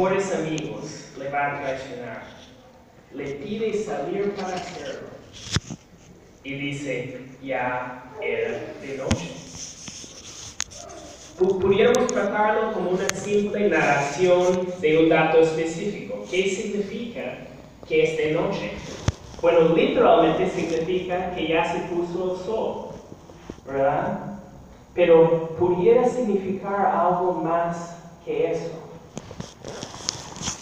mejores amigos le va a traicionar. Le pide salir para hacerlo. Y dice, ya era de noche. Pudiéramos tratarlo como una simple narración de un dato específico. ¿Qué significa que es de noche? Bueno, literalmente significa que ya se puso el sol, ¿verdad? Pero pudiera significar algo más que eso.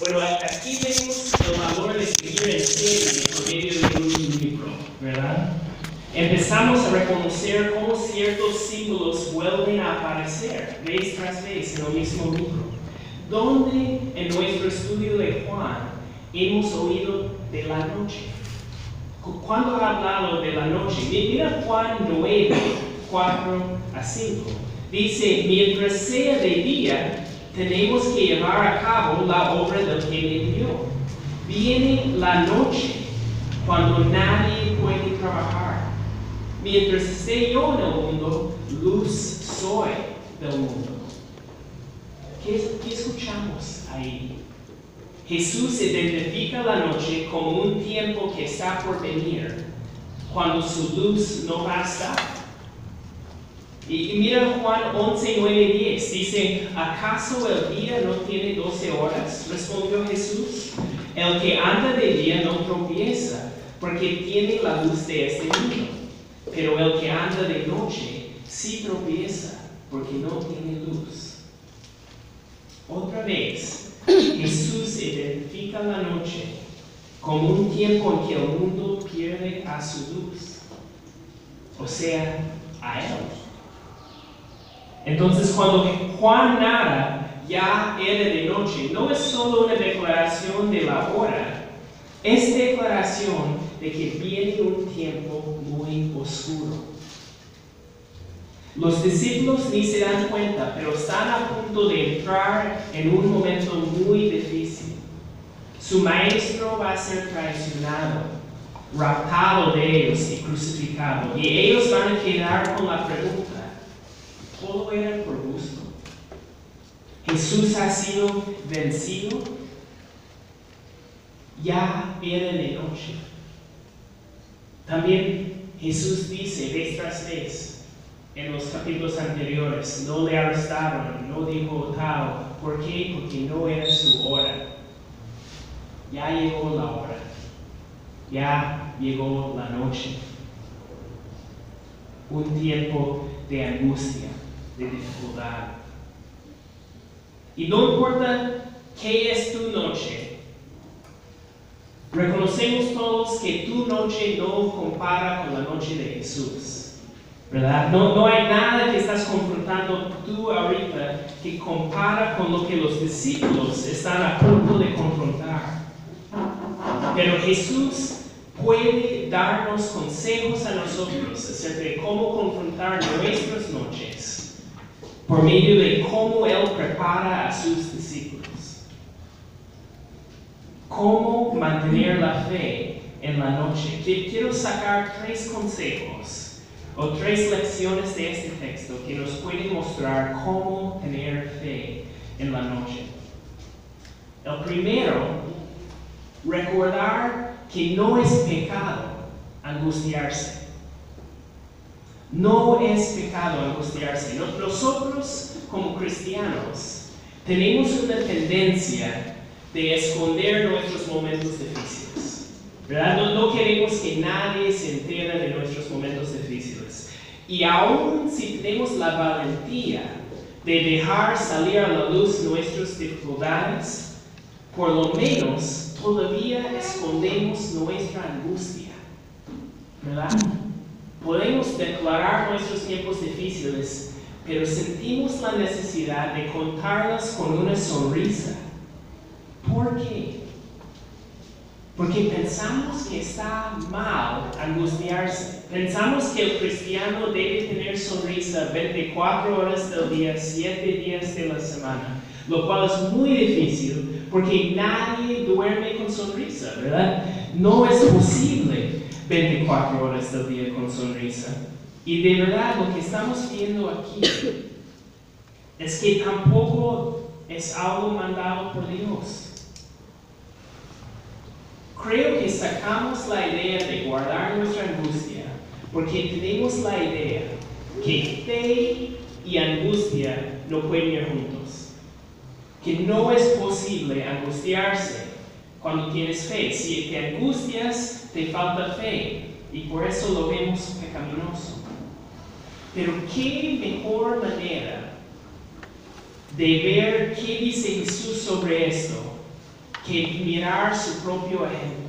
Bueno, aquí vemos el valor de escribir en serie por medio de un libro, ¿verdad? Empezamos a reconocer cómo ciertos símbolos vuelven a aparecer vez tras vez en el mismo libro. ¿Dónde en nuestro estudio de Juan hemos oído de la noche? ¿Cuándo ha hablado de la noche? Mira Juan 9, 4 a 5. Dice, mientras sea de día, tenemos que llevar a cabo la obra del que me envió. Viene la noche, cuando nadie puede trabajar. Mientras esté yo en el mundo, luz soy del mundo. ¿Qué, qué escuchamos ahí? Jesús identifica la noche como un tiempo que está por venir, cuando su luz no va a estar. Y, mira Juan 11, 9, 10. Dice, ¿acaso el día no tiene 12 horas? Respondió Jesús. El que anda de día no tropieza, porque tiene la luz de este mundo. Pero el que anda de noche sí tropieza, porque no tiene luz. Otra vez, Jesús identifica la noche como un tiempo en que el mundo pierde a su luz, o sea, a Él. Entonces cuando Juan narra ya era de noche, no es solo una declaración de la hora, es declaración de que viene un tiempo muy oscuro. Los discípulos ni se dan cuenta, pero están a punto de entrar en un momento muy difícil. Su maestro va a ser traicionado, raptado de ellos y crucificado. Y ellos van a quedar con la pregunta, todo era por gusto. Jesús ha sido vencido. Ya era de noche. También Jesús dice vez tras vez en los capítulos anteriores, no le arrestaron, no dijo tal. ¿Por qué? Porque no era su hora. Ya llegó la hora. Ya llegó la noche. Un tiempo de angustia de dificultad. Y no importa qué es tu noche, reconocemos todos que tu noche no compara con la noche de Jesús. ¿Verdad? No, no hay nada que estás confrontando tú ahorita que compara con lo que los discípulos están a punto de confrontar. Pero Jesús puede darnos consejos a nosotros acerca de cómo confrontar nuestras noches por medio de cómo Él prepara a sus discípulos. Cómo mantener la fe en la noche. Quiero sacar tres consejos o tres lecciones de este texto que nos pueden mostrar cómo tener fe en la noche. El primero, recordar que no es pecado angustiarse. No es pecado angustiarse. Nosotros, como cristianos, tenemos una tendencia de esconder nuestros momentos difíciles. ¿verdad? No, queremos que nadie se entere de nuestros momentos difíciles. Y aún si tenemos la valentía de dejar salir a la luz nuestras dificultades, por lo menos todavía escondemos nuestra angustia. ¿Verdad? Podemos declarar nuestros tiempos difíciles, pero sentimos la necesidad de contarlas con una sonrisa. ¿Por qué? Porque pensamos que está mal angustiarse. Pensamos que el cristiano debe tener sonrisa 24 horas del día, 7 días de la semana, lo cual es muy difícil porque nadie duerme con sonrisa, ¿verdad? No es posible 24 horas del día con sonrisa. Y de verdad lo que estamos viendo aquí es que tampoco es algo mandado por Dios. Creo que sacamos la idea de guardar nuestra angustia porque tenemos la idea que fe y angustia no pueden ir juntos. Que no es posible angustiarse cuando tienes fe. Si te angustias, te falta fe y por eso lo vemos pecaminoso. Pero qué mejor manera de ver qué dice Jesús sobre esto que mirar su propio ejemplo.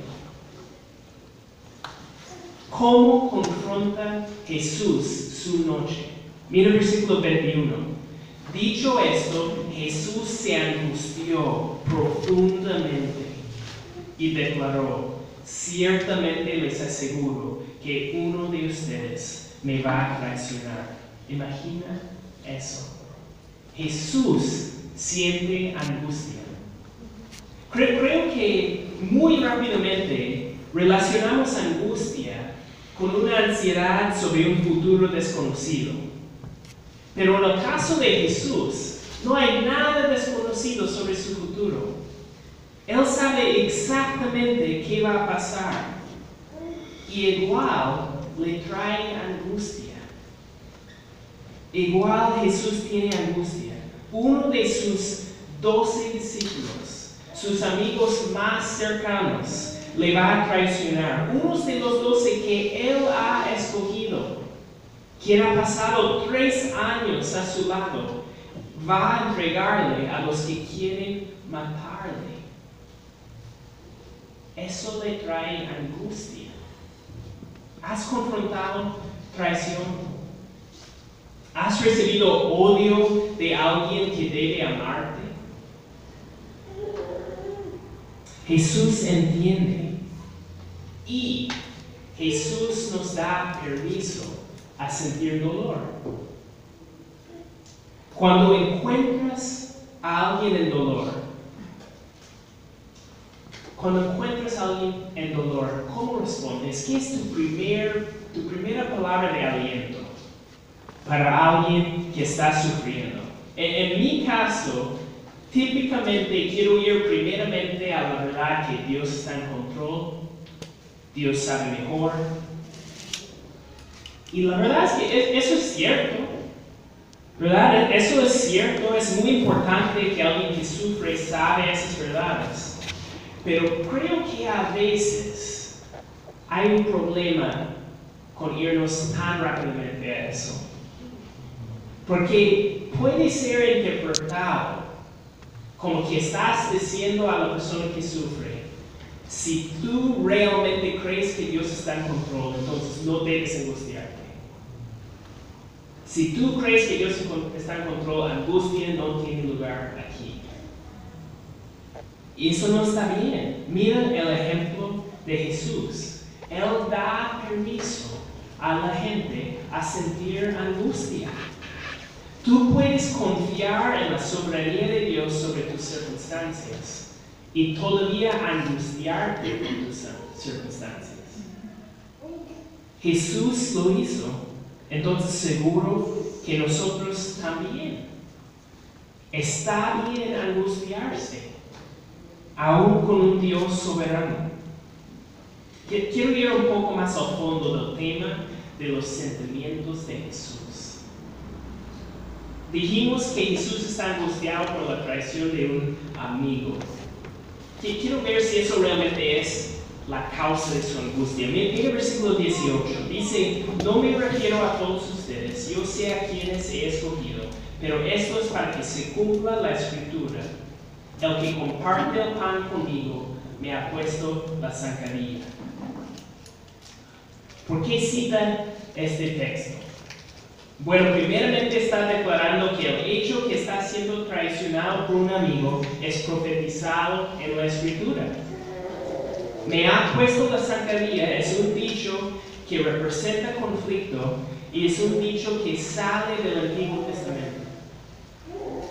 ¿Cómo confronta Jesús su noche? Mira el versículo 21. Dicho esto, Jesús se angustió profundamente y declaró, ciertamente les aseguro que uno de ustedes me va a traicionar. Imagina eso. Jesús siente angustia. Creo, creo que muy rápidamente relacionamos angustia con una ansiedad sobre un futuro desconocido. Pero en el caso de Jesús, no hay nada desconocido sobre su futuro. Él sabe exactamente qué va a pasar. Y igual le trae angustia. Igual Jesús tiene angustia. Uno de sus doce discípulos, sus amigos más cercanos, le va a traicionar. Unos de los doce que él ha escogido, quien ha pasado tres años a su lado, va a entregarle a los que quieren matarle. Eso le trae angustia. ¿Has confrontado traición? ¿Has recibido odio de alguien que debe amarte? Jesús entiende y Jesús nos da permiso a sentir dolor. Cuando encuentras a alguien en dolor, cuando encuentras a alguien en dolor, ¿cómo respondes? ¿Qué es tu, primer, tu primera palabra de aliento para alguien que está sufriendo? En, en mi caso, típicamente quiero ir primeramente a la verdad que Dios está en control, Dios sabe mejor. Y la verdad es que eso es cierto. ¿Verdad? Eso es cierto, es muy importante que alguien que sufre sabe esas verdades. Pero creo que a veces hay un problema con irnos tan rápidamente a eso. Porque puede ser interpretado como que estás diciendo a la persona que sufre, si tú realmente crees que Dios está en control, entonces no debes angustiarte. Si tú crees que Dios está en control, angustia no tiene lugar. Y eso no está bien. Mira el ejemplo de Jesús. Él da permiso a la gente a sentir angustia. Tú puedes confiar en la soberanía de Dios sobre tus circunstancias y todavía angustiarte por tus circunstancias. Jesús lo hizo, entonces seguro que nosotros también. Está bien angustiarse, aún con un Dios soberano. Quiero ir un poco más al fondo del tema de los sentimientos de Jesús. Dijimos que Jesús está angustiado por la traición de un amigo. Quiero ver si eso realmente es la causa de su angustia. Mira el versículo 18. Dice, no me refiero a todos ustedes, yo sé a quienes he escogido, pero esto es para que se cumpla la escritura. El que comparte el pan conmigo me ha puesto la zancadilla. ¿Por qué cita este texto? Bueno, primeramente está declarando que el hecho que está siendo traicionado por un amigo es profetizado en la escritura. Me ha puesto la zancadilla es un dicho que representa conflicto y es un dicho que sale del Antiguo Testamento.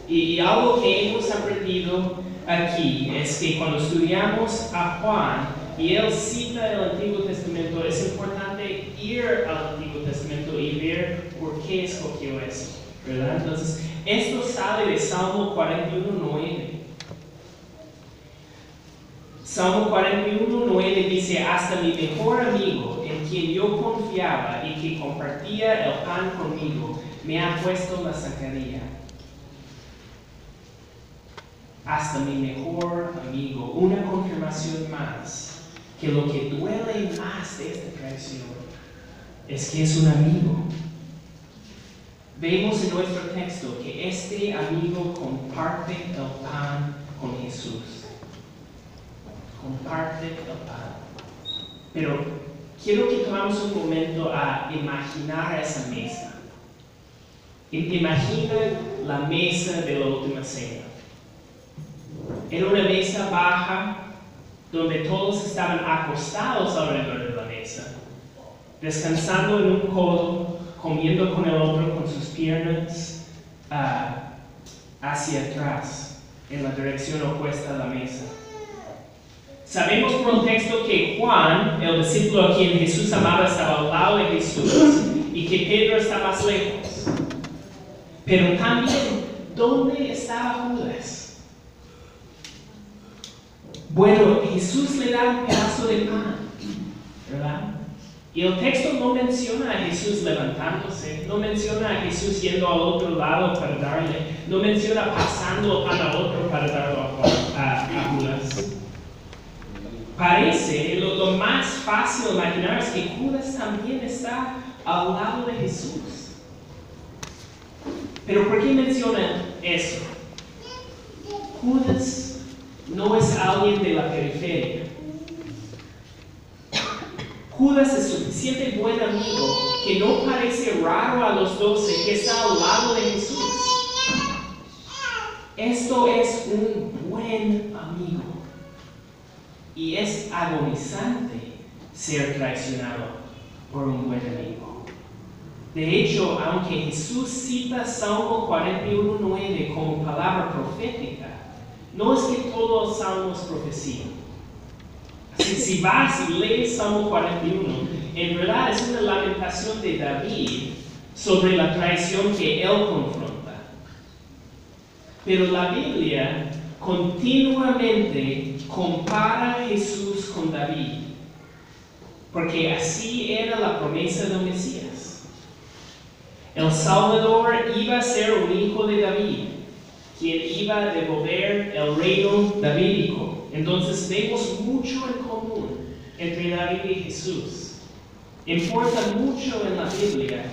Y, algo que hemos aprendido aquí es que cuando estudiamos a Juan y él cita el Antiguo Testamento, es importante ir al Antiguo Testamento y ver por qué escogió eso. ¿verdad? Entonces, Esto sale de Salmo 41.9. Salmo 41.9 dice, hasta mi mejor amigo, en quien yo confiaba y que compartía el pan conmigo, me ha puesto la zacarías hasta mi mejor amigo. Una confirmación más que lo que duele más de esta traición es que es un amigo. Vemos en nuestro texto que este amigo comparte el pan con Jesús. Comparte el pan. Pero quiero que tomemos un momento a imaginar esa mesa. Imagina la mesa de la última cena. Era una mesa baja donde todos estaban acostados alrededor de la mesa, descansando en un codo, comiendo con el otro con sus piernas ah, hacia atrás, en la dirección opuesta a la mesa. Sabemos por el texto que Juan, el discípulo a quien Jesús amaba, estaba al lado de Jesús y que Pedro está más lejos. Pero también, ¿dónde estaba Judas? Bueno, Jesús le da un pedazo de pan, ¿verdad? Y el texto no menciona a Jesús levantándose, no menciona a Jesús yendo al otro lado para darle, no menciona pasando pan al otro para darlo a, a, Judas. Parece, lo, lo, más fácil de imaginar es que Judas también está al lado de Jesús. Pero ¿por qué menciona eso? Judas no es alguien de la periferia. Judas es suficiente buen amigo que no parece raro a los doce que está al lado de Jesús. Esto es un buen amigo y es agonizante ser traicionado por un buen amigo. De hecho, aunque Jesús cita Salmo 41.9 como palabra profética, no es que todo el Salmo es profecía. si vas y lees Salmo 41, en verdad es una lamentación de David sobre la traición que él confronta. Pero la Biblia continuamente compara a Jesús con David, porque así era la promesa del Mesías. El Salvador iba a ser un hijo de David quien iba a devolver el reino davídico. Entonces vemos mucho en común entre David y Jesús. Importa mucho en la Biblia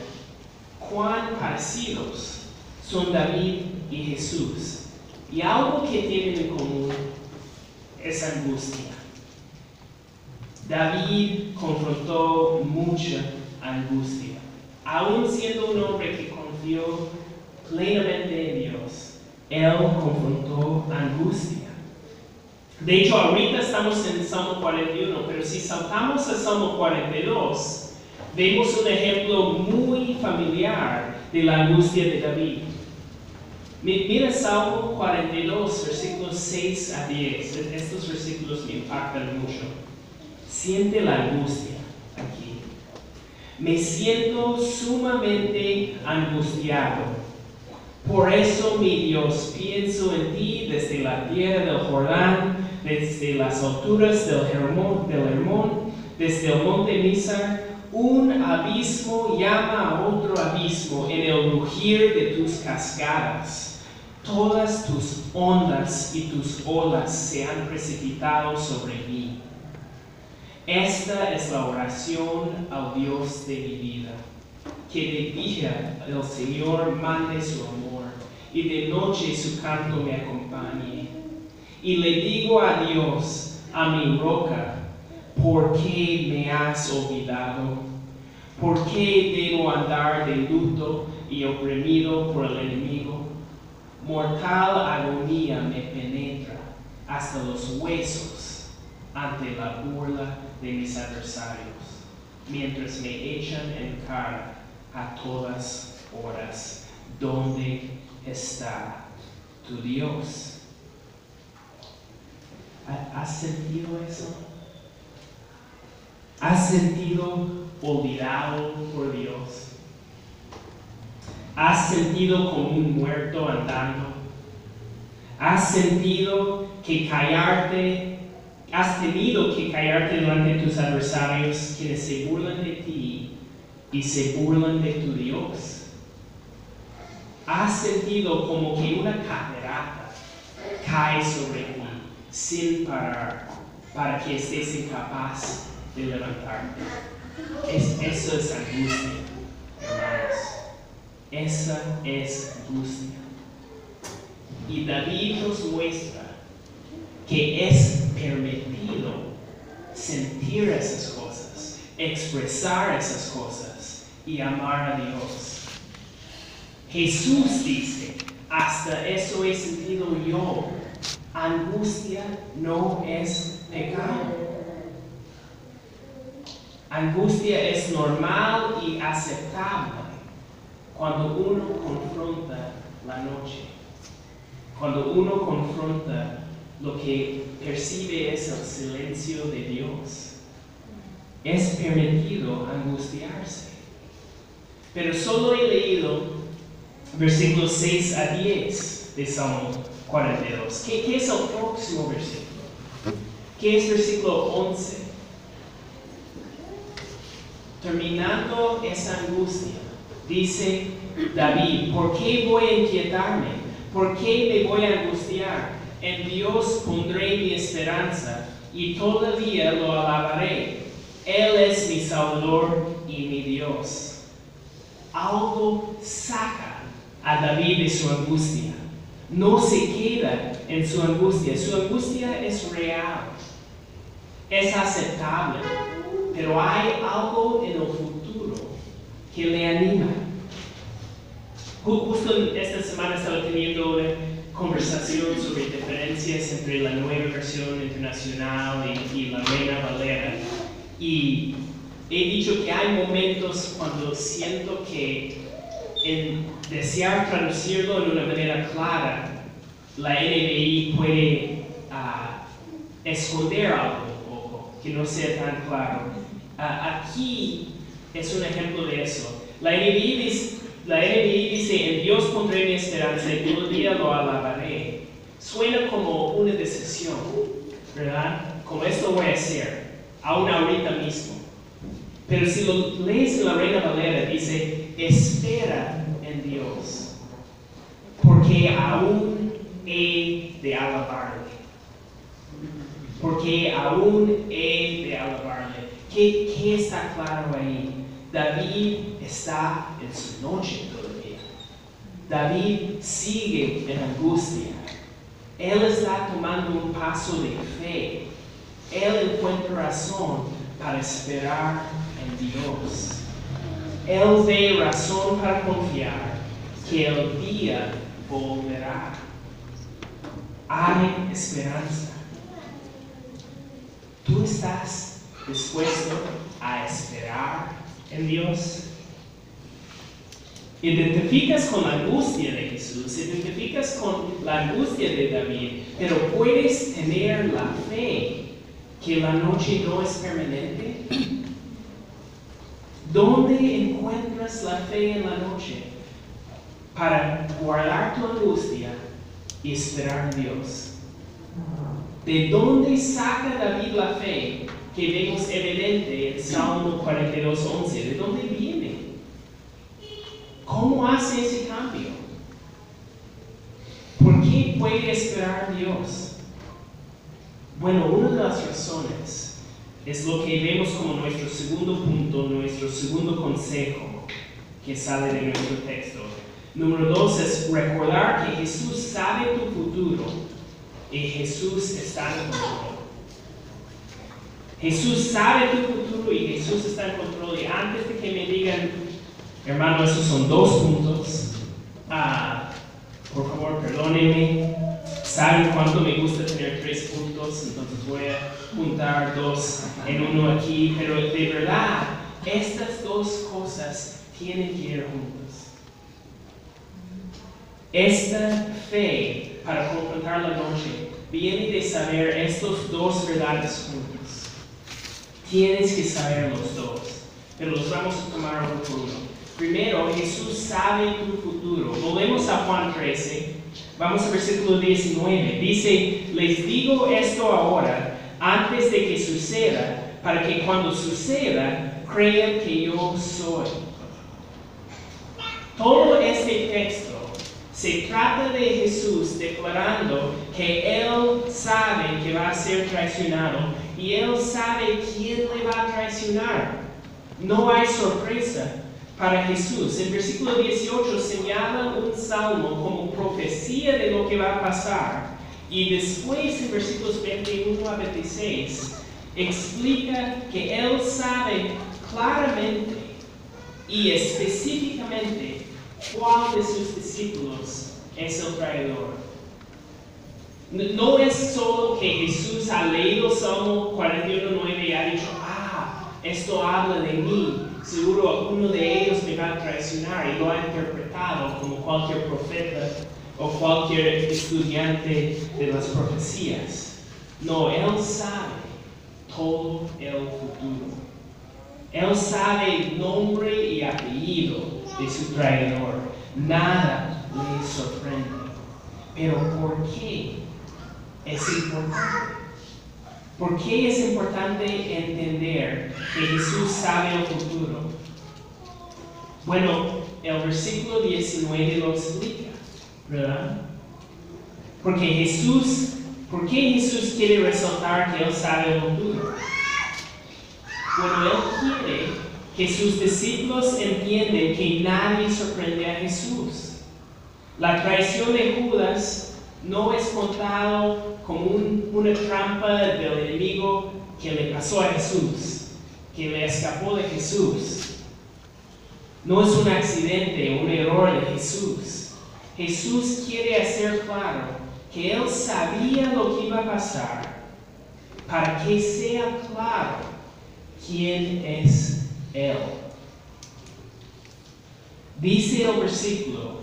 cuán parecidos son David y Jesús. Y algo que tienen en común es angustia. David confrontó mucha angustia, aún siendo un hombre que confió plenamente en Dios él confrontó angustia. De hecho, ahorita estamos en Salmo 41, pero si saltamos a Salmo 42, vemos un ejemplo muy familiar de la angustia de David. Mira Salmo 42, versículos 6 a 10. Estos versículos me impactan mucho. Siente la angustia aquí. Me siento sumamente angustiado por eso, mi Dios, pienso en ti desde la tierra del Jordán, desde las alturas del Hermón, desde el monte Misa, un abismo llama a otro abismo en el rugir de tus cascadas. Todas tus ondas y tus olas se han precipitado sobre mí. Esta es la oración al Dios de mi vida que día el Señor mande su amor y de noche su canto me acompañe. Y le digo a Dios, a mi roca, ¿por qué me has olvidado? ¿Por qué debo andar de luto y oprimido por el enemigo? Mortal agonía me penetra hasta los huesos ante la burla de mis adversarios, mientras me echan en cara a todas horas. ¿Dónde está tu Dios? ¿Has sentido eso? ¿Has sentido olvidado por Dios? ¿Has sentido como un muerto andando? ¿Has sentido que callarte, has tenido que callarte delante de tus adversarios quienes se burlan de ti y se burlan de tu Dios? ¿Has sentido como que una catarata cae sobre ti sin parar para que estés incapaz de levantarte? Es, eso es angustia, hermanos. Esa es angustia. Y David nos muestra que es permitido sentir esas cosas, expresar esas cosas y amar a Dios. Jesús dice, hasta eso he sentido yo. Angustia no es pecado. Angustia es normal y aceptable cuando uno confronta la noche, cuando uno confronta lo que percibe es el silencio de Dios. Es permitido angustiarse. Pero solo he leído versículos 6 a 10 de Salmo 42. ¿Qué, qué es el próximo versículo? ¿Qué es versículo 11? Terminando esa angustia, dice David, ¿por qué voy a inquietarme? ¿Por qué me voy a angustiar? En Dios pondré mi esperanza y todavía lo alabaré. Él es mi Salvador y mi Dios. Algo saca a David de su angustia. No se queda en su angustia. Su angustia es real. Es aceptable. Pero hay algo en el futuro que le anima. Justo esta semana estaba teniendo una conversación sobre diferencias entre la nueva versión internacional y, y la Reina Valera. Y he dicho que hay momentos cuando siento que en desear traducirlo en una manera clara, la NBI puede uh, esconder algo un poco, que no sea tan claro. Uh, aquí es un ejemplo de eso. La NBI, dice, la NBI dice, en Dios pondré mi esperanza y todo día lo alabaré. Suena como una decisión, ¿verdad? Como esto voy a hacer, aún ahorita mismo. Pero si lo lees en la Reina Valera, dice, espera en Dios, porque aún he de alabarle. Porque aún he de alabarle. ¿Qué, qué está claro ahí? David está en su noche todavía. David sigue en angustia. Él está tomando un paso de fe. Él encuentra razón para esperar en Dios. Él ve razón para confiar que el día volverá. Hay esperanza. ¿Tú estás dispuesto a esperar en Dios? Identificas con la angustia de Jesús, identificas con la angustia de David, pero puedes tener la fe que la noche no es permanente. ¿Dónde encuentras la fe en la noche para guardar tu angustia y esperar en Dios? ¿De dónde saca David la fe que vemos evidente en Salmo 42, 11? ¿De dónde viene? ¿Cómo hace ese cambio? ¿Por qué puede esperar en Dios? Bueno, una de las razones es lo que vemos como nuestro segundo punto, nuestro segundo consejo que sale de nuestro texto. Número dos es recordar que Jesús sabe tu futuro y Jesús está en control. Jesús sabe tu futuro y Jesús está en control. Y antes de que me digan, hermano, esos son dos puntos, ah, por favor, perdónenme. Saben cuánto me gusta tener tres puntos, entonces voy a juntar dos en uno aquí. Pero de verdad, estas dos cosas tienen que ir juntas. Esta fe para confrontar la noche viene de saber estos dos verdades juntas. Tienes que saber los dos, pero los vamos a tomar uno por uno. Primero, Jesús sabe tu futuro. Volvemos a Juan 13. Vamos al versículo 19. Dice, les digo esto ahora, antes de que suceda, para que cuando suceda, crean que yo soy. Todo este texto se trata de Jesús declarando que Él sabe que va a ser traicionado y Él sabe quién le va a traicionar. No hay sorpresa para Jesús. El versículo 18 señala un salmo como profecía de lo que va a pasar. Y después en versículos 21 a 26 explica que Él sabe claramente y específicamente cuál de sus discípulos es el traidor. No es solo que Jesús ha leído Salmo 41.9 y ha dicho, ah, esto habla de mí, seguro uno de ellos me va a traicionar y lo ha interpretado como cualquier profeta o cualquier estudiante de las profecías. No, Él sabe todo el futuro. Él sabe el nombre y apellido de su traidor. Nada le sorprende. Pero ¿por qué es importante? ¿Por qué es importante entender que Jesús sabe el futuro? Bueno, el versículo 19 lo explica, ¿verdad? Porque Jesús, ¿por qué Jesús quiere resaltar que Él sabe el futuro? Bueno, Él quiere que sus discípulos entiendan que nadie sorprende a Jesús. La traición de Judas no es contado como una trampa del enemigo que le pasó a Jesús, que le escapó de Jesús. No es un accidente, un error de Jesús. Jesús quiere hacer claro que Él sabía lo que iba a pasar para que sea claro quién es Él. Dice el versículo,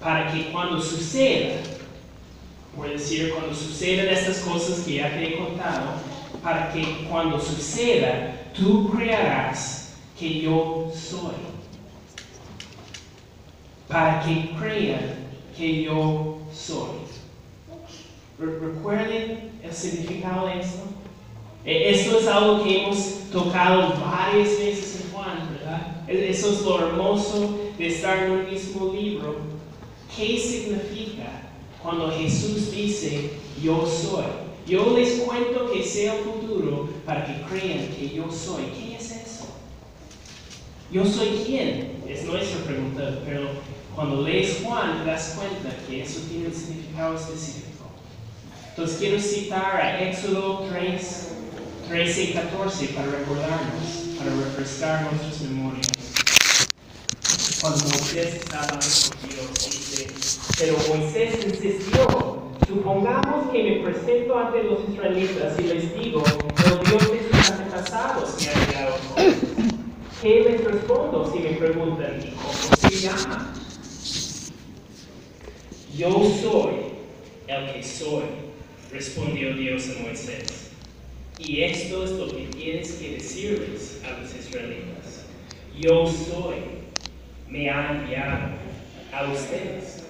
para que cuando suceda, por decir, cuando sucedan estas cosas que ya te he contado, para que cuando suceda, tú creerás que yo soy. Para que crean que yo soy. ¿Recuerden el significado de esto? E, esto es algo que hemos tocado varias veces en Juan, ¿verdad? E, eso es lo hermoso de estar en un mismo libro. ¿Qué significa cuando Jesús dice, yo soy? Yo les cuento que sea el futuro para que crean que yo soy. ¿Qué es eso? ¿Yo soy quién? Es nuestra pregunta, pero cuando lees Juan te das cuenta que eso tiene un significado específico. Entonces quiero citar a Éxodo 3, 13 y 14 para recordarnos, para refrescar nuestras memorias. Cuando Moisés estaba con Dios, dice, pero Moisés insistió, supongamos que me presento ante los israelitas y les digo, el Dios de sus antepasados me ha enviado ¿Qué les respondo si me preguntan, cómo se llama? Yo soy el que soy, respondió Dios a Moisés. Y esto es lo que tienes que decirles a los israelitas. Yo soy, me ha enviado a ustedes.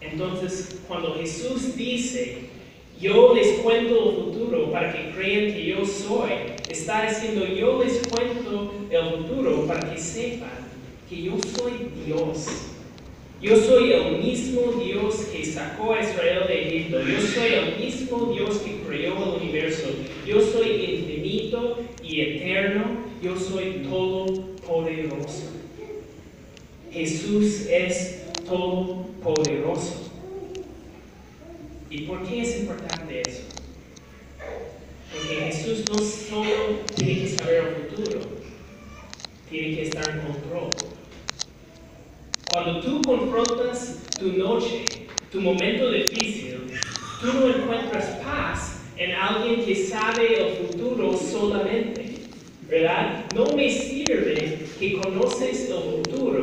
Entonces, cuando Jesús dice, yo les cuento el futuro para que crean que yo soy, está diciendo, yo les cuento el futuro para que sepan que yo soy Dios yo soy el mismo Dios que sacó a Israel de Egipto. Yo soy el mismo Dios que creó el universo. Yo soy infinito y eterno. Yo soy todopoderoso. Jesús es todopoderoso. ¿Y por qué es importante eso? Porque Jesús no solo tiene que saber el futuro, tiene que estar en control. Cuando tú confrontas tu noche, tu momento difícil, tú no encuentras paz en alguien que sabe el futuro solamente. ¿Verdad? No me sirve que conoces el futuro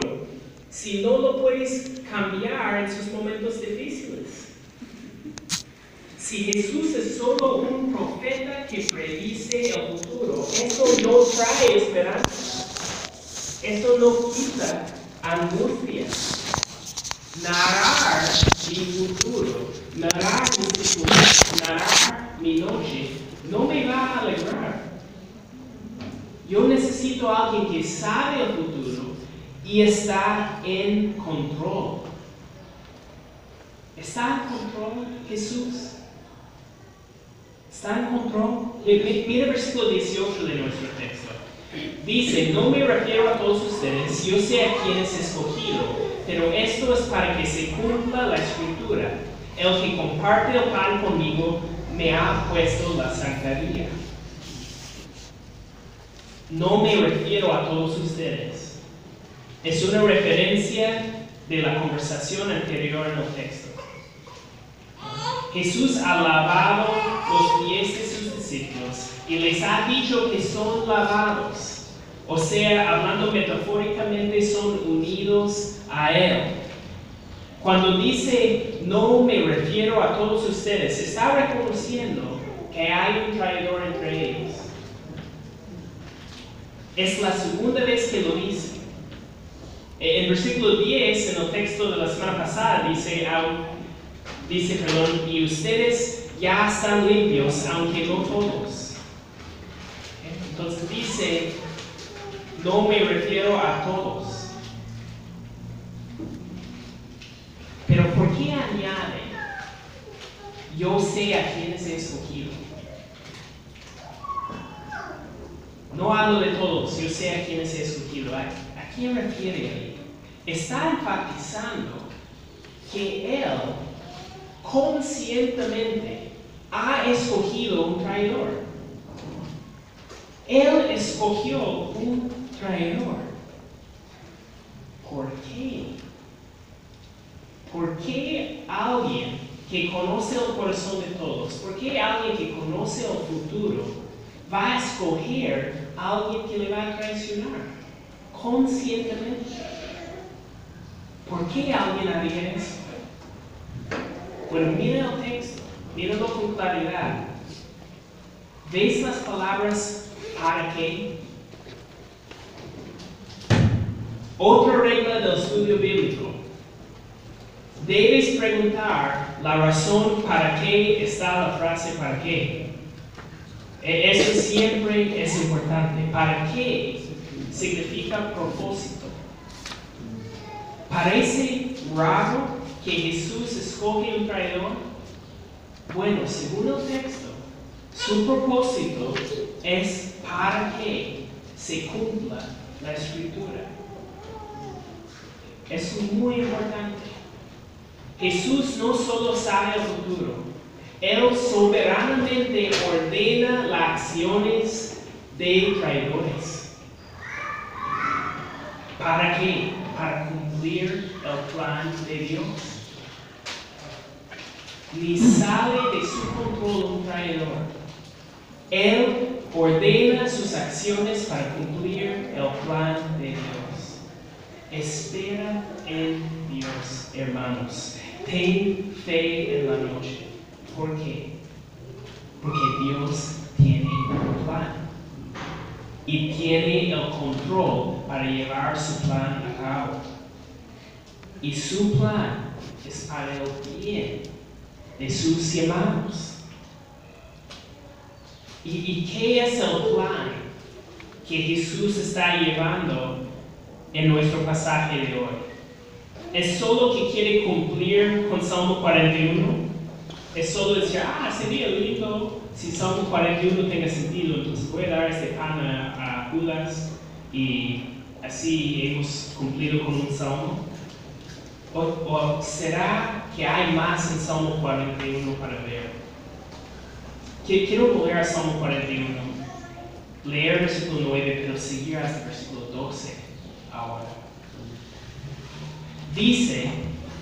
si no lo puedes cambiar en sus momentos difíciles. Si Jesús es solo un profeta que predice el futuro, eso no trae esperanza. esto no quita angustia. Narrar mi futuro, narrar mi futuro, narrar mi noche, no me va a alegrar. Yo necesito a alguien que sabe el futuro y está en control. ¿Está en control Jesús? ¿Está en control? Mira el versículo 18 de nuestro texto. Dice, no me refiero a todos ustedes, yo sé a quién es escogido, pero esto es para que se cumpla la escritura. El que comparte el pan conmigo me ha puesto la zancadilla. No me refiero a todos ustedes. Es una referencia de la conversación anterior en el texto. Jesús ha lavado los pies de sus discípulos y les ha dicho que son lavados. O sea, hablando metafóricamente, son unidos a Él. Cuando dice, no me refiero a todos ustedes, está reconociendo que hay un traidor entre ellos. Es la segunda vez que lo dice. En versículo 10, en el texto de la semana pasada, dice, dice, perdón, y ustedes ya están limpios, aunque no todos. Entonces dice, no me refiero a todos. Pero ¿por qué añade? Yo sé a quienes he escogido. No hablo de todos, yo sé a quienes he escogido. ¿A, a quién refiere ahí? Está enfatizando que Él conscientemente ha escogido un traidor. Él escogió un traidor. ¿Por qué? ¿Por qué alguien que conoce el corazón de todos, por qué alguien que conoce el futuro va a escoger a alguien que le va a traicionar conscientemente? ¿Por qué alguien haría eso? Bueno, mira el texto, míralo con claridad. ¿Ves las palabras para qué? Otra regla del estudio bíblico. Debes preguntar la razón para qué está la frase para qué. E, eso siempre es importante. ¿Para qué? Significa propósito. Parece raro que Jesús escoge un traidor. Bueno, según el texto, su propósito es para que se cumpla la escritura. Es muy importante. Jesús no solo sabe el futuro, Él soberanamente ordena las acciones de traidores. ¿Para qué? Para cumplir el plan de Dios. Ni sale de su control un traidor. Él ordena sus acciones para cumplir el plan de Dios. Espera en Dios, hermanos. Ten fe en la noche. ¿Por qué? Porque Dios tiene un plan. Y tiene el control para llevar su plan a cabo. Y su plan es para el bien de sus hermanos. ¿Y, ¿Y qué es el plan que Jesús está llevando en nuestro pasaje de hoy? ¿Es solo que quiere cumplir con Salmo 41? ¿Es solo decir, ah, sería lindo si Salmo 41 tenga sentido, entonces voy a dar este pan a, a Judas y así hemos cumplido con un salmo? ¿O, ¿O, será que hay más en Salmo 41 para ver? Quiero volver a Salmo 41, leer el versículo 9, pero seguir hasta el versículo 12 ahora. Dice,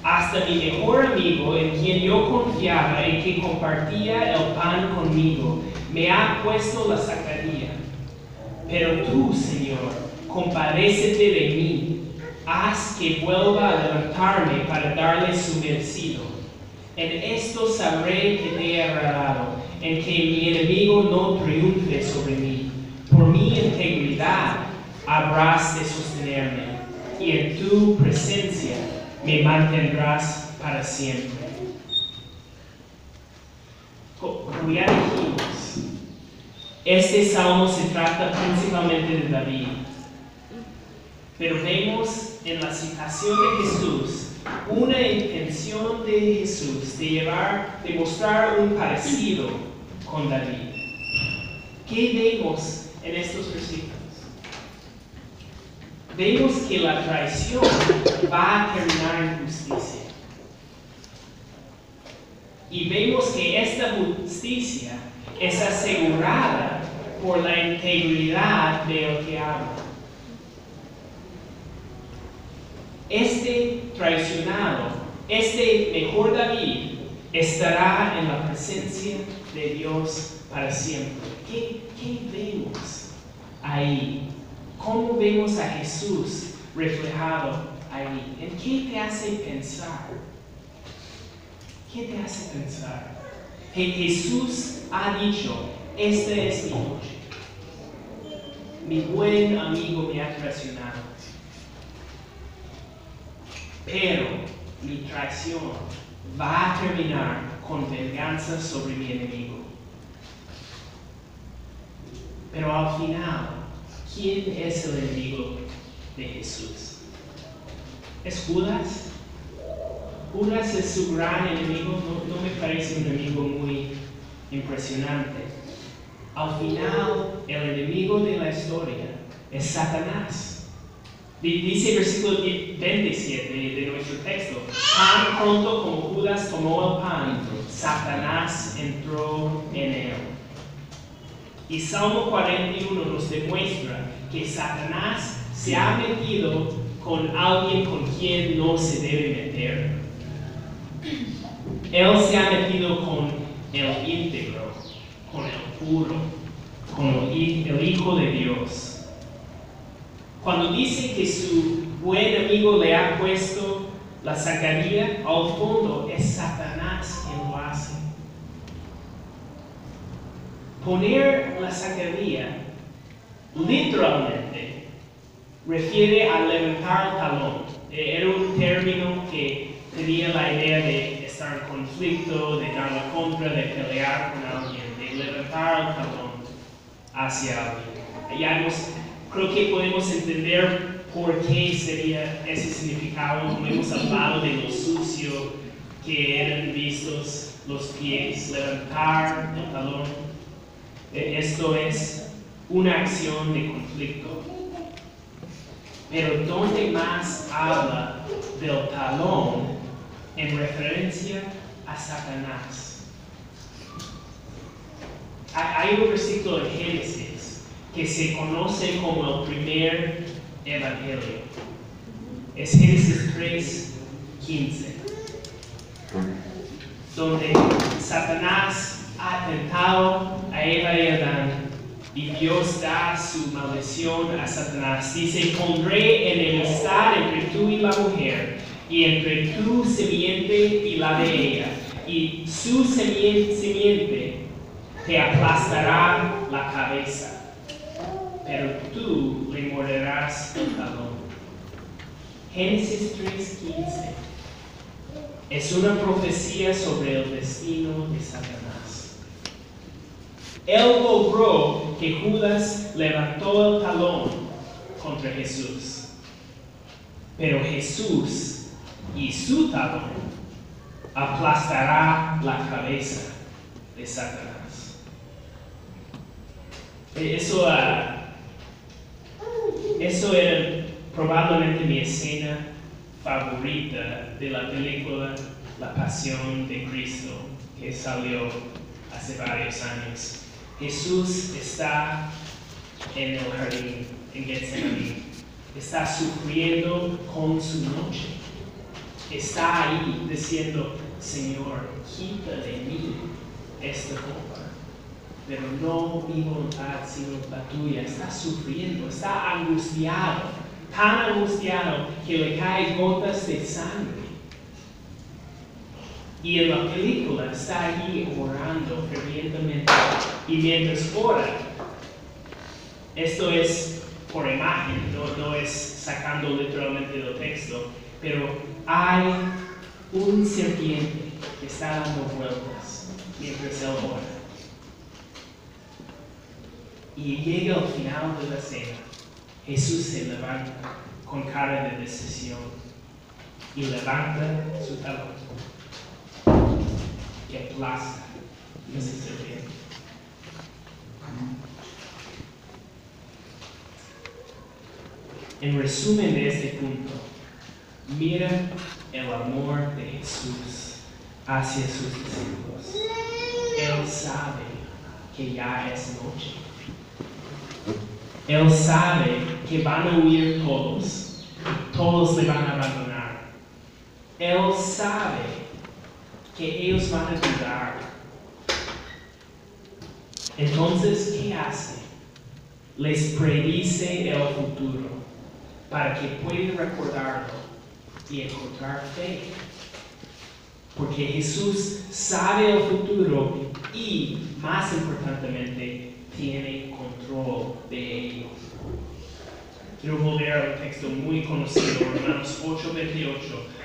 hasta mi mejor amigo en quien yo confiaba, en que compartía el pan conmigo, me ha puesto la sacadilla. Pero tú, Señor, compadécete de mí, haz que vuelva a levantarme para darle su merecido. En esto sabré que te he agradado, en que mi enemigo no triunfe sobre mí. Por mi integridad, habrás de sostenerme, y en tu presencia me mantendrás para siempre. Co- Como ya dijimos, este salmo se trata principalmente de David. Pero vemos en la citación de Jesús una intención de Jesús de llevar, de mostrar un parecido con David. ¿Qué vemos en estos versículos? Vemos que la traición va a terminar en justicia. Y vemos que esta justicia es asegurada por la integridad del que habla. Este traicionado, este mejor David, estará en la presencia de Dios para siempre. ¿Qué, qué vemos ahí? ¿Cómo vemos a Jesús reflejado ahí? ¿En qué te hace pensar? ¿Qué te hace pensar? Que Jesús ha dicho, esta es mi noche. Mi buen amigo me ha traicionado. Pero mi traición va a terminar con venganza sobre mi enemigo. Pero al final, ¿quién es el enemigo de Jesús? ¿Es Judas? Judas es su gran enemigo, no, no me parece un enemigo muy impresionante. Al final, el enemigo de la historia es Satanás. Di- Dice el versículo 27 de, de nuestro texto, tan pronto como Judas tomó el pan, Satanás entró en él. Y Salmo 41 nos demuestra que Satanás se ha metido con alguien con quien no se debe meter. Él se ha metido con el íntegro, con el puro, con el, hi- el Hijo de Dios. Cuando dice que su buen amigo le ha puesto la zancadilla, al fondo es Satanás quien lo hace. Poner la zancadilla literalmente refiere a levantar el talón. Eh, Era un término que tenía la idea de estar en conflicto, de dar la contra, de pelear con alguien, de levantar el talón hacia alguien. Ya creo que podemos entender por qué sería ese significado, como hemos hablado de lo sucio que eran vistos los pies, levantar el talón. Eh, Esto es una acción de conflicto. Pero ¿dónde más habla del talón en referencia a Satanás? Hay un versículo en Génesis que se conoce como el primer evangelio. Es Génesis 3, 15 donde Satanás ha tentado a Eva y Adán y Dios da su maldición a Satanás. Dice, pondré enemistad entre tú y la mujer y entre tu simiente y la de ella y su semien- simiente te aplastará la cabeza, pero tú le morderás el talón. Génesis 3:15 es una profecía sobre el destino de Satanás. Él logró que Judas levantó el talón contra Jesús. Pero Jesús y su talón aplastará la cabeza de Satanás. Eso, ah, eso era probablemente mi escena favorita de la película La Pasión de Cristo que salió hace varios años. Jesús está en el jardín, en Getsemaní. Está sufriendo con su noche. Está ahí diciendo, Señor, quita de mí esta copa. Pero no mi voluntad, sino la tuya. Está sufriendo, está angustiado, tan angustiado que le caen gotas de sangre. Y en la película está allí orando fervientemente. Y mientras ora, esto es por imagen, no, es sacando literalmente del texto, pero hay un serpiente que está dando vueltas mientras él ora. Y llega al final de la cena. Jesús se levanta con cara de decisión y levanta su talón que aplasta ese serpiente. En resumen de este punto, mira el amor de Jesús hacia sus discípulos. Él sabe que ya es noche. Él sabe que van a huir todos. Todos le van a abandonar. Él sabe que ellos van a dudar. Entonces, ¿qué hace? Les predice el futuro para que puedan recordarlo y encontrar fe. Porque Jesús sabe el futuro y, más importantemente, tiene control de ello. Quiero volver a un texto muy conocido, Romanos 8:28.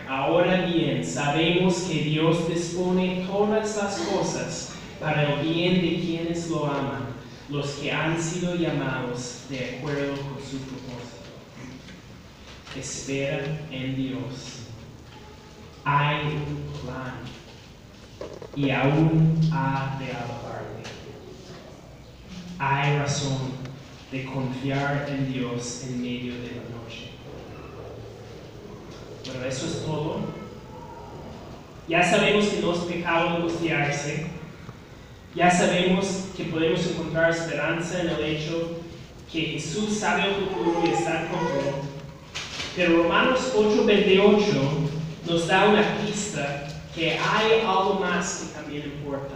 Ahora bien, sabemos que Dios dispone todas las cosas para el bien de quienes lo aman, los que han sido llamados de acuerdo con su propósito. Espera en Dios. Hay un plan y aún ha de alabarle. Hay razón de confiar en Dios en medio de la noche. Pero eso es todo. Ya sabemos que no es pecado angustiarse. Ya sabemos que podemos encontrar esperanza en el hecho que Jesús sabe el futuro y está en control. Pero Romanos 8:28 nos da una pista que hay algo más que también importa.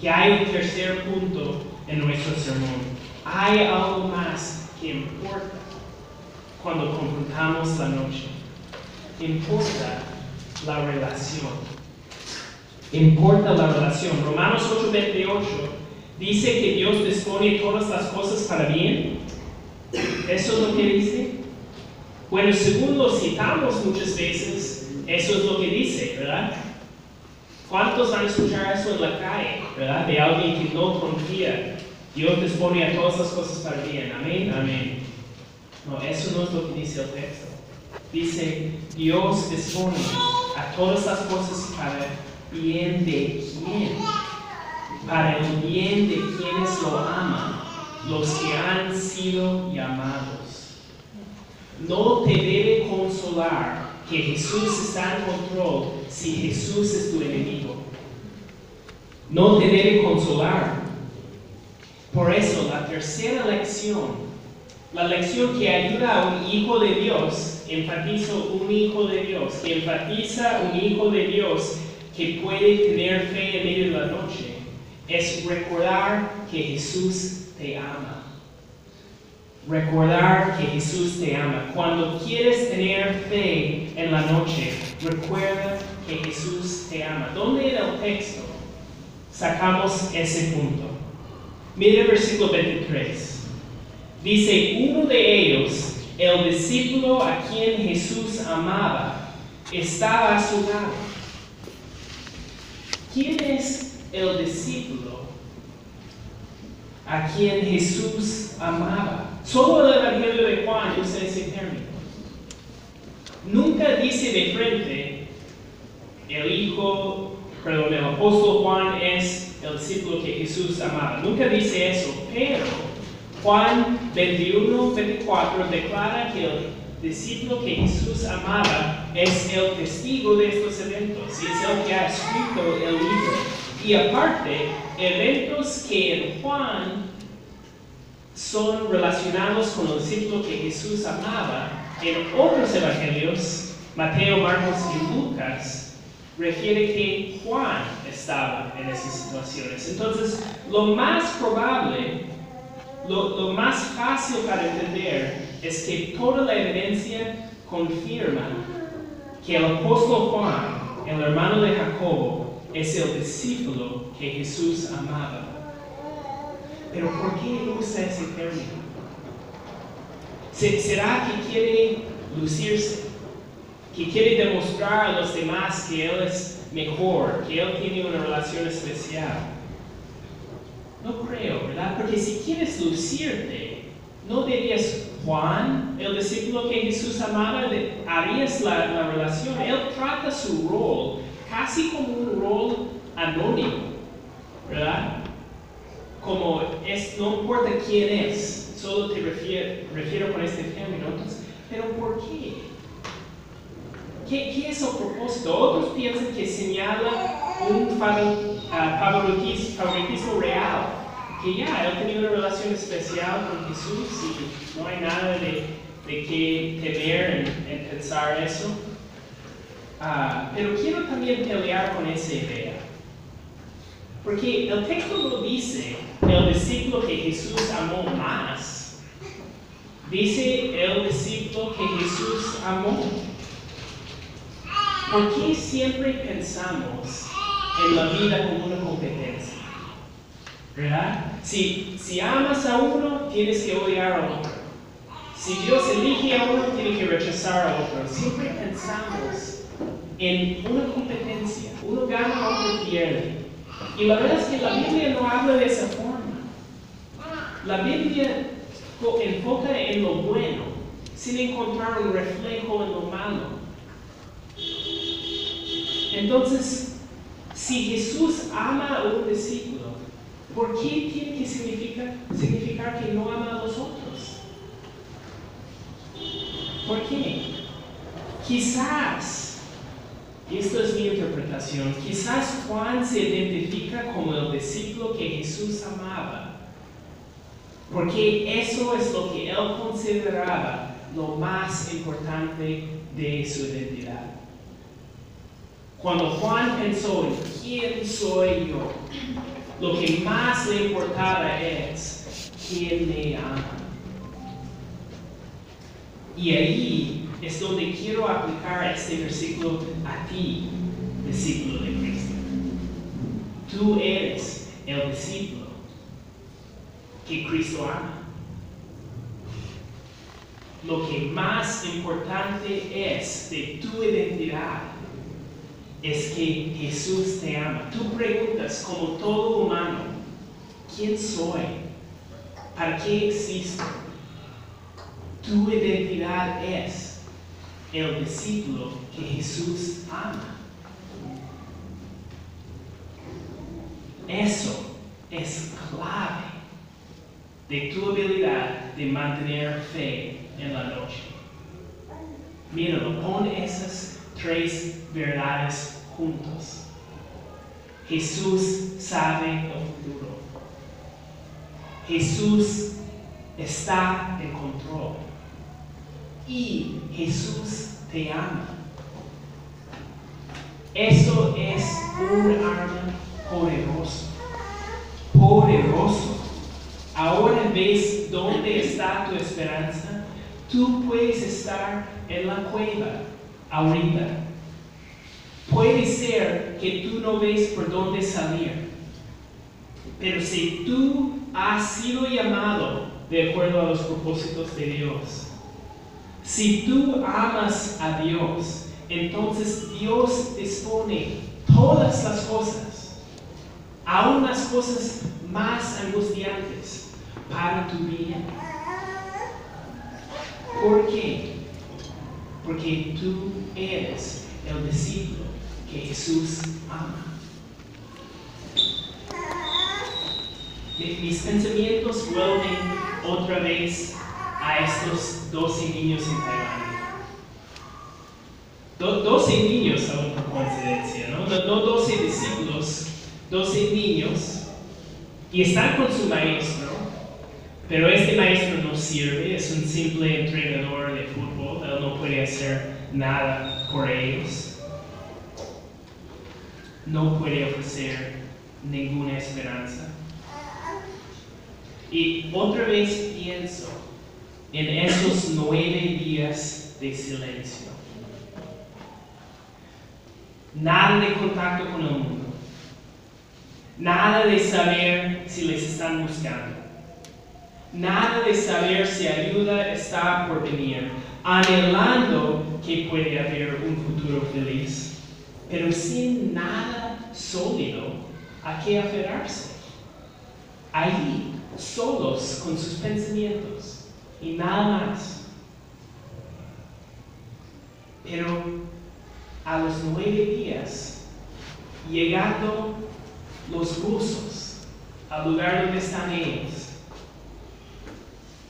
Que hay un tercer punto en nuestro sermón. Hay algo más que importa cuando confrontamos la noche. Importa la relación. Importa la relación. Romanos 8:28 dice que Dios dispone todas las cosas para bien. ¿Eso es lo que dice? Bueno, según lo citamos muchas veces, eso es lo que dice, ¿verdad? ¿Cuántos han escuchado eso en la calle, ¿verdad? De alguien que no confía. Dios dispone a todas las cosas para bien. Amén, amén. No, eso no es lo que dice el texto. Dice, Dios dispone a todas las cosas para bien de quién. Para el bien de quienes lo aman, los que han sido llamados. No te debe consolar que Jesús está en control si Jesús es tu enemigo. No te debe consolar. Por eso la tercera lección, la lección que ayuda a un hijo de Dios, enfatizo un hijo de Dios, que enfatiza un hijo de Dios que puede tener fe en medio de la noche, es recordar que Jesús te ama. Recordar que Jesús te ama. Cuando quieres tener fe en la noche, recuerda que Jesús te ama. ¿Dónde en el texto sacamos ese punto? Mire el versículo 23. Dice, uno de ellos, el discípulo a quien Jesús amaba, estaba a su lado. ¿Quién es el discípulo a quien Jesús amaba? Solo el Evangelio de Juan usa ese término. Nunca dice de frente, el hijo, perdón, el apóstol Juan es el discípulo que Jesús amaba. Nunca dice eso, pero Juan 21, 24 declara que el discípulo que Jesús amaba es el testigo de estos eventos y es el que ha escrito el libro. Y aparte, eventos que Juan son relacionados con el discípulo que Jesús amaba, en otros evangelios, Mateo, Marcos y Lucas, refiere que Juan estaba en esas situaciones. Entonces, lo más probable, lo, lo más fácil para entender es que toda la evidencia confirma que el apóstol Juan, el hermano de Jacobo, es el discípulo que Jesús amaba. Pero ¿por qué usa ese término? Se- ¿Será que quiere lucirse? ¿Que quiere demostrar a los demás que Él es mejor, que Él tiene una relación especial? No creo, ¿verdad? Porque si quieres lucirte, no dirías, Juan, el discípulo que Jesús amaba, harías la, la relación. Él trata su rol casi como un rol anónimo, ¿verdad? Como es, no importa quién es, solo te refiero, refiero con este término. Entonces, ¿pero por qué? ¿Qué, qué es el propósito? Otros piensan que señala un ah, favoritis- favoritismo real, que ya, él tenía una relación especial con Jesús y no hay nada de, de qué temer en, en pensar eso. Ah, pero quiero también pelear con esa idea. Porque el texto no dice el discípulo que Jesús amó más. Dice el discípulo que Jesús amó. ¿Por qué siempre pensamos en la vida como una competencia? ¿Verdad? Si, si amas a uno, tienes que odiar a otro. Si Dios elige a uno, tiene que rechazar a otro. Siempre pensamos en una competencia. Uno gana, otro pierde. Y la verdad es que la Biblia no habla de esa forma. La Biblia fo- enfoca en lo bueno, sin encontrar un reflejo en lo malo. Entonces, si Jesús ama a un discípulo, ¿por qué tiene que significar, significar que no ama a los otros? ¿Por qué? Quizás, y esto es mi interpretación, quizás Juan se identifica como el discípulo que Jesús amaba, porque eso es lo que él consideraba lo más importante de su identidad. Cuando Juan pensó en quién soy yo, lo que más le importaba es quién me ama. Y ahí es donde quiero aplicar este versículo a ti, discípulo de Cristo. Tú eres el discípulo que Cristo ama. Lo que más importante es de tu identidad es que Jesús te ama. Tú preguntas como todo humano, ¿quién soy? ¿Para qué existo? Tu identidad es el discípulo que Jesús ama. Eso es clave de tu habilidad de mantener fe en la noche. Míralo, pon esas tres verdades juntos. Jesús sabe el futuro. Jesús está en control. Y Jesús te ama. Eso es un arma poderoso. Poderoso. Ahora ves dónde está tu esperanza. Tú puedes estar en la cueva ahorita. Puede ser que tú no ves por dónde salir. Pero si tú has sido llamado de acuerdo a los propósitos de Dios, si tú amas a Dios, entonces Dios dispone todas las cosas, aún las cosas más angustiantes, para tu bien. ¿Por qué? Porque tú eres el discípulo que Jesús ama. Mi- Mis pensamientos vuelven otra vez a estos 12 niños en Tailandia. Do- 12 niños, aún por coincidencia, ¿no? No, no 12 discípulos, 12 niños, y están con su maestro, pero este maestro no sirve, es un simple entrenador de fútbol, él no puede hacer nada por ellos, no puede ofrecer ninguna esperanza. Y otra vez pienso en esos nueve días de silencio. Nada de contacto con el mundo. Nada de saber si les están buscando. nada de saber si ayuda está por venir, anhelando que puede haber un futuro feliz, pero sin nada sólido a qué aferrarse. Allí, solos con sus pensamientos y nada más. Pero a los nueve días, llegando los buzos al lugar donde están ellos,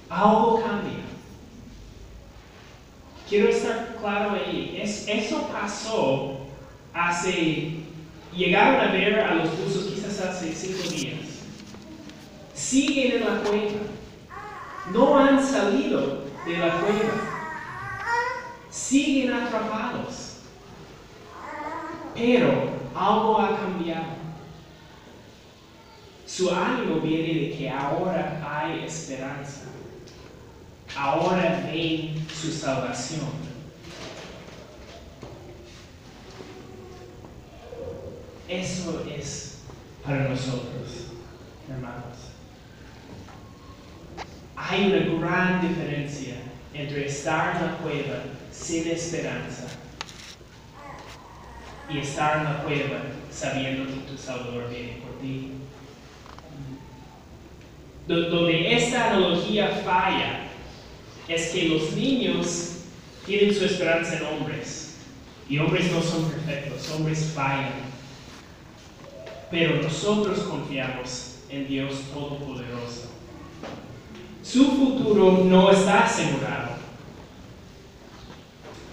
algo cambia. Quiero estar claro ahí. Es, eso pasó hace, llegaron a ver a los buzos quizás hace cinco días. Siguen en la cueva. No han salido de la cueva. Siguen atrapados. Pero algo ha cambiado. Su ánimo viene de que ahora hay esperanza. Ahora ven su salvación. Eso es para nosotros, hermanos. Hay una gran diferencia entre estar en la cueva sin esperanza y estar en la cueva sabiendo que tu Salvador viene por ti. Do- Donde esta analogía falla es que los niños tienen su esperanza en hombres y hombres no son perfectos, hombres fallan. Pero nosotros confiamos en Dios Todopoderoso. Su futuro no está asegurado.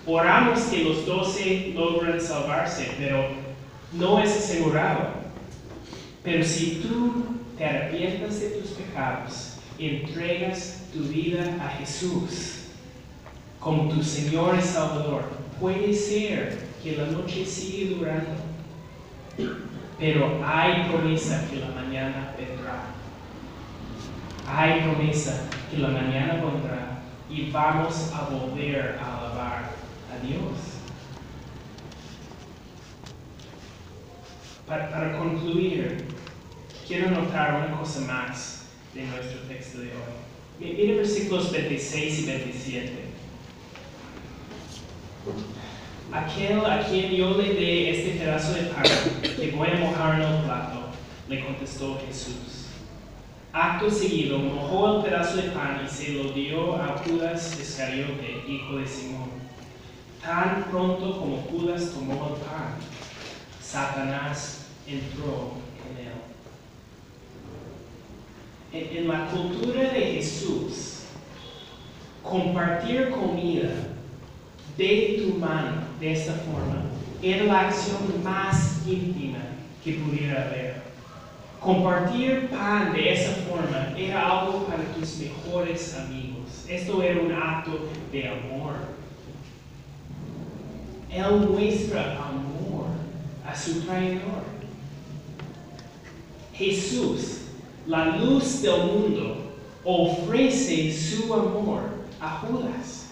Oramos que los doce logran salvarse, pero no es asegurado. Pero si tú te arrepientas de tus pecados, entregas tu vida a Jesús como tu Señor y Salvador, puede ser que la noche sigue durando, pero hay promesa que la mañana vendrá. Hay promesa que la mañana vendrá y vamos a volver a alabar a Dios. Para, para concluir, quiero notar una cosa más de nuestro texto de hoy. Mi- Mire versículos 26 y 27. Aquel a quien yo le dé este pedazo de pan que voy a mojar en el plato, le contestó Jesús. Acto seguido, mojó el pedazo de pan y se lo dio a Judas Iscariote, hijo de Simón. Tan pronto como Judas tomó el pan, Satanás entró en él. En, en la cultura de Jesús, compartir comida de tu mano de esta forma era la acción más íntima que pudiera haber. Compartir pan de esa forma era algo para tus mejores amigos. Esto era un acto de amor. Él muestra amor a su traidor. Jesús, la luz del mundo, ofrece su amor a Judas.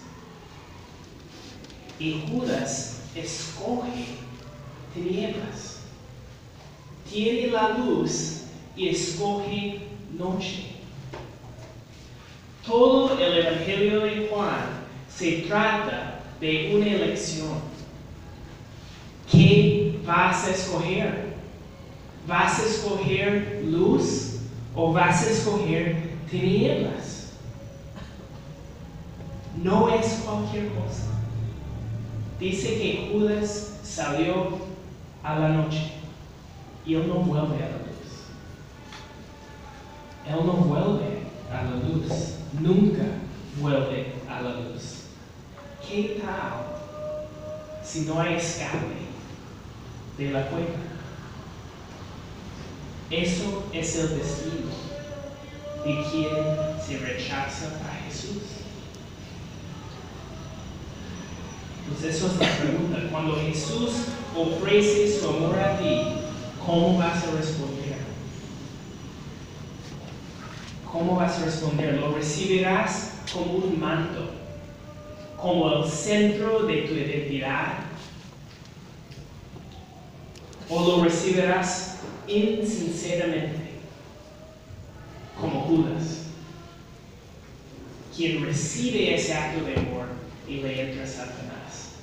Y Judas escoge tinieblas. Tiene la luz y escoge noche. Todo el Evangelio de Juan se trata de una elección. ¿Qué vas a escoger? ¿Vas a escoger luz o vas a escoger tinieblas? No es cualquier cosa. Dice que Judas salió a la noche y él no vuelve a la luz. Él no vuelve a la luz. Nunca vuelve a la luz. ¿Qué tal si no hay escape de la cueva? Eso es el destino de quien se rechaza a Jesús. Entonces, eso es la pregunta. Cuando Jesús ofrece su amor a ti, ¿cómo vas a responder? ¿Cómo vas a responder? ¿Lo recibirás como un manto? ¿Como el centro de tu identidad? ¿O lo recibirás insinceramente? Como Judas. quien recibe ese acto de amor y le entra Satanás.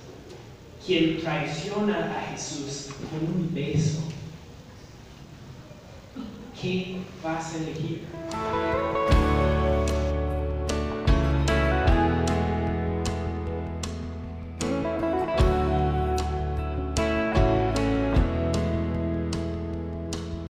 Quien traiciona a Jesús con un beso. ¿Qué vas a elegir?